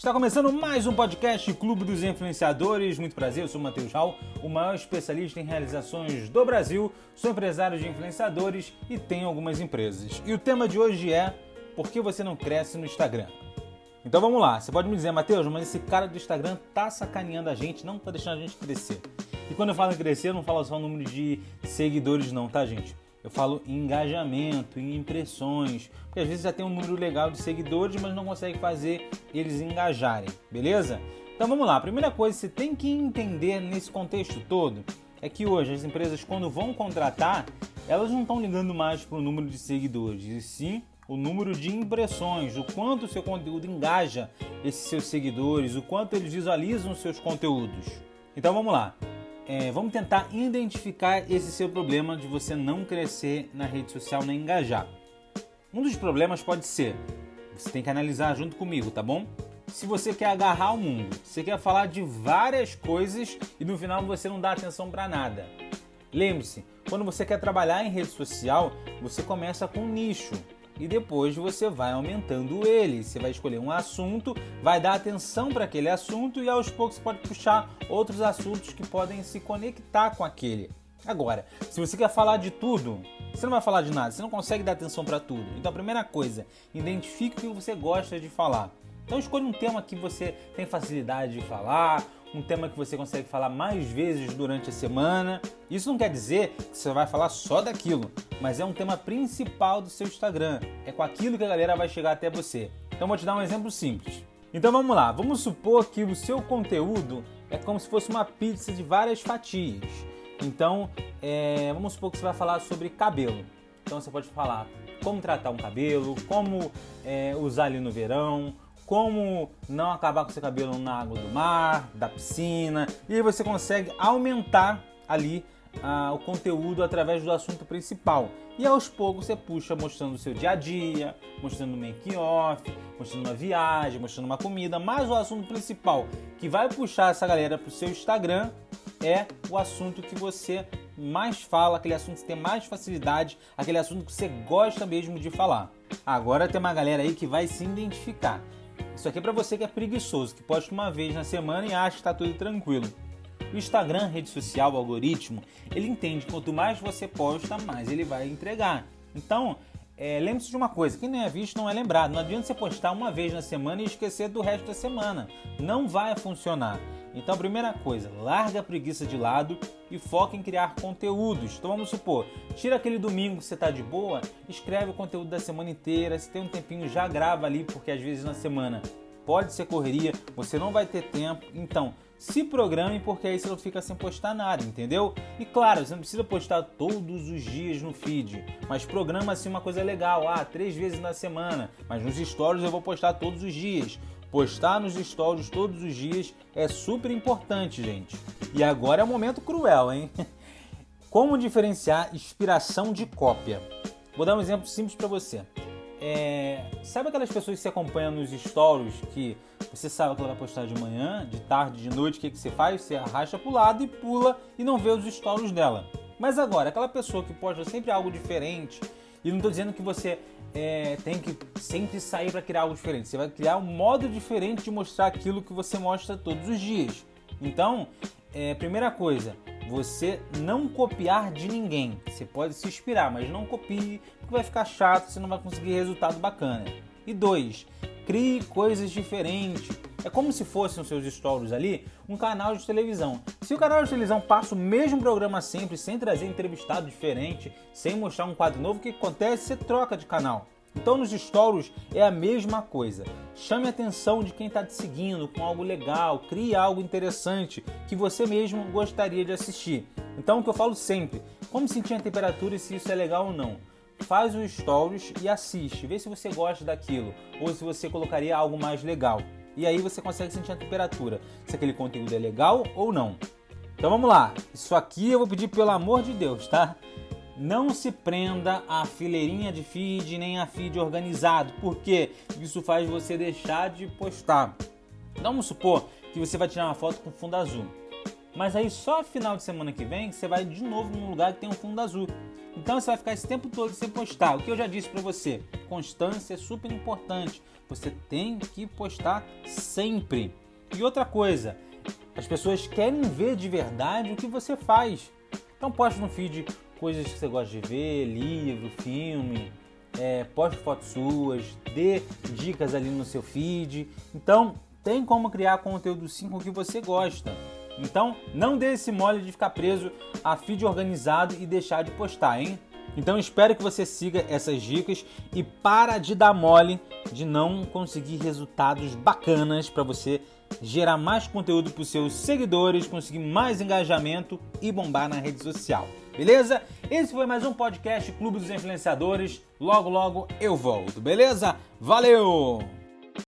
Está começando mais um podcast Clube dos Influenciadores. Muito prazer, eu sou o Matheus Hall, o maior especialista em realizações do Brasil. Sou empresário de influenciadores e tenho algumas empresas. E o tema de hoje é Por que você não cresce no Instagram? Então vamos lá, você pode me dizer, Matheus, mas esse cara do Instagram tá sacaneando a gente, não tá deixando a gente crescer. E quando eu falo em crescer, eu não falo só o número de seguidores, não, tá, gente? Eu falo em engajamento, em impressões, porque às vezes já tem um número legal de seguidores, mas não consegue fazer eles engajarem, beleza? Então vamos lá, a primeira coisa que você tem que entender nesse contexto todo é que hoje as empresas, quando vão contratar, elas não estão ligando mais para o número de seguidores, e sim o número de impressões, o quanto o seu conteúdo engaja esses seus seguidores, o quanto eles visualizam os seus conteúdos. Então vamos lá é, vamos tentar identificar esse seu problema de você não crescer na rede social, nem engajar. Um dos problemas pode ser, você tem que analisar junto comigo, tá bom? Se você quer agarrar o mundo, você quer falar de várias coisas e no final você não dá atenção para nada. Lembre-se, quando você quer trabalhar em rede social, você começa com um nicho e depois você vai aumentando ele. Você vai escolher um assunto, vai dar atenção para aquele assunto e aos poucos pode puxar outros assuntos que podem se conectar com aquele. Agora, se você quer falar de tudo, você não vai falar de nada, você não consegue dar atenção para tudo. Então, a primeira coisa, identifique o que você gosta de falar. Então, escolha um tema que você tem facilidade de falar, um tema que você consegue falar mais vezes durante a semana. Isso não quer dizer que você vai falar só daquilo, mas é um tema principal do seu Instagram. É com aquilo que a galera vai chegar até você. Então vou te dar um exemplo simples. Então vamos lá, vamos supor que o seu conteúdo é como se fosse uma pizza de várias fatias. Então, é, vamos supor que você vai falar sobre cabelo. Então você pode falar como tratar um cabelo, como é, usar ali no verão, como não acabar com seu cabelo na água do mar, da piscina, e aí você consegue aumentar ali ah, o conteúdo através do assunto principal. E aos poucos você puxa mostrando o seu dia a dia, mostrando make-off, mostrando uma viagem, mostrando uma comida, mas o assunto principal que vai puxar essa galera para o seu Instagram é o assunto que você mais fala, aquele assunto que você tem mais facilidade, aquele assunto que você gosta mesmo de falar. Agora tem uma galera aí que vai se identificar. Isso aqui é para você que é preguiçoso, que posta uma vez na semana e acha que está tudo tranquilo. O Instagram, rede social, algoritmo, ele entende que quanto mais você posta, mais ele vai entregar. Então, é, lembre-se de uma coisa: quem não é visto não é lembrado. Não adianta você postar uma vez na semana e esquecer do resto da semana. Não vai funcionar. Então, a primeira coisa, larga a preguiça de lado e foca em criar conteúdos. Então, vamos supor, tira aquele domingo que você está de boa, escreve o conteúdo da semana inteira. Se tem um tempinho, já grava ali, porque às vezes na semana pode ser correria, você não vai ter tempo. Então, se programe, porque aí você não fica sem postar nada, entendeu? E claro, você não precisa postar todos os dias no feed, mas programa assim uma coisa legal, ah, três vezes na semana, mas nos stories eu vou postar todos os dias. Postar nos stories todos os dias é super importante, gente. E agora é o um momento cruel, hein? Como diferenciar inspiração de cópia? Vou dar um exemplo simples para você. É... Sabe aquelas pessoas que você acompanha nos stories que você sabe que ela vai postar de manhã, de tarde, de noite, o que, que você faz? Você arrasta pro lado e pula e não vê os stories dela. Mas agora, aquela pessoa que posta sempre algo diferente, e não estou dizendo que você é, tem que sempre sair para criar algo diferente. Você vai criar um modo diferente de mostrar aquilo que você mostra todos os dias. Então, é, primeira coisa, você não copiar de ninguém. Você pode se inspirar, mas não copie, porque vai ficar chato, você não vai conseguir resultado bacana. E dois, crie coisas diferentes. É como se fosse nos seus stories ali um canal de televisão. Se o canal de televisão passa o mesmo programa sempre, sem trazer entrevistado diferente, sem mostrar um quadro novo, o que acontece? Você troca de canal. Então nos stories é a mesma coisa. Chame a atenção de quem está te seguindo com algo legal, crie algo interessante que você mesmo gostaria de assistir. Então o que eu falo sempre, como sentir a temperatura e se isso é legal ou não faz os stories e assiste, vê se você gosta daquilo ou se você colocaria algo mais legal. E aí você consegue sentir a temperatura, se aquele conteúdo é legal ou não. Então vamos lá, isso aqui eu vou pedir pelo amor de Deus, tá? Não se prenda à fileirinha de feed nem a feed organizado, porque isso faz você deixar de postar. Vamos supor que você vai tirar uma foto com fundo azul. Mas aí só final de semana que vem você vai de novo num lugar que tem um fundo azul. Então você vai ficar esse tempo todo sem postar. O que eu já disse para você, constância é super importante. Você tem que postar sempre. E outra coisa, as pessoas querem ver de verdade o que você faz. Então poste no feed coisas que você gosta de ver, livro, filme, é, poste fotos suas, dê dicas ali no seu feed. Então tem como criar conteúdo sim com o que você gosta. Então não dê esse mole de ficar preso a feed organizado e deixar de postar, hein? Então espero que você siga essas dicas e para de dar mole de não conseguir resultados bacanas para você gerar mais conteúdo para os seus seguidores, conseguir mais engajamento e bombar na rede social. Beleza? Esse foi mais um podcast Clube dos Influenciadores. Logo, logo eu volto, beleza? Valeu!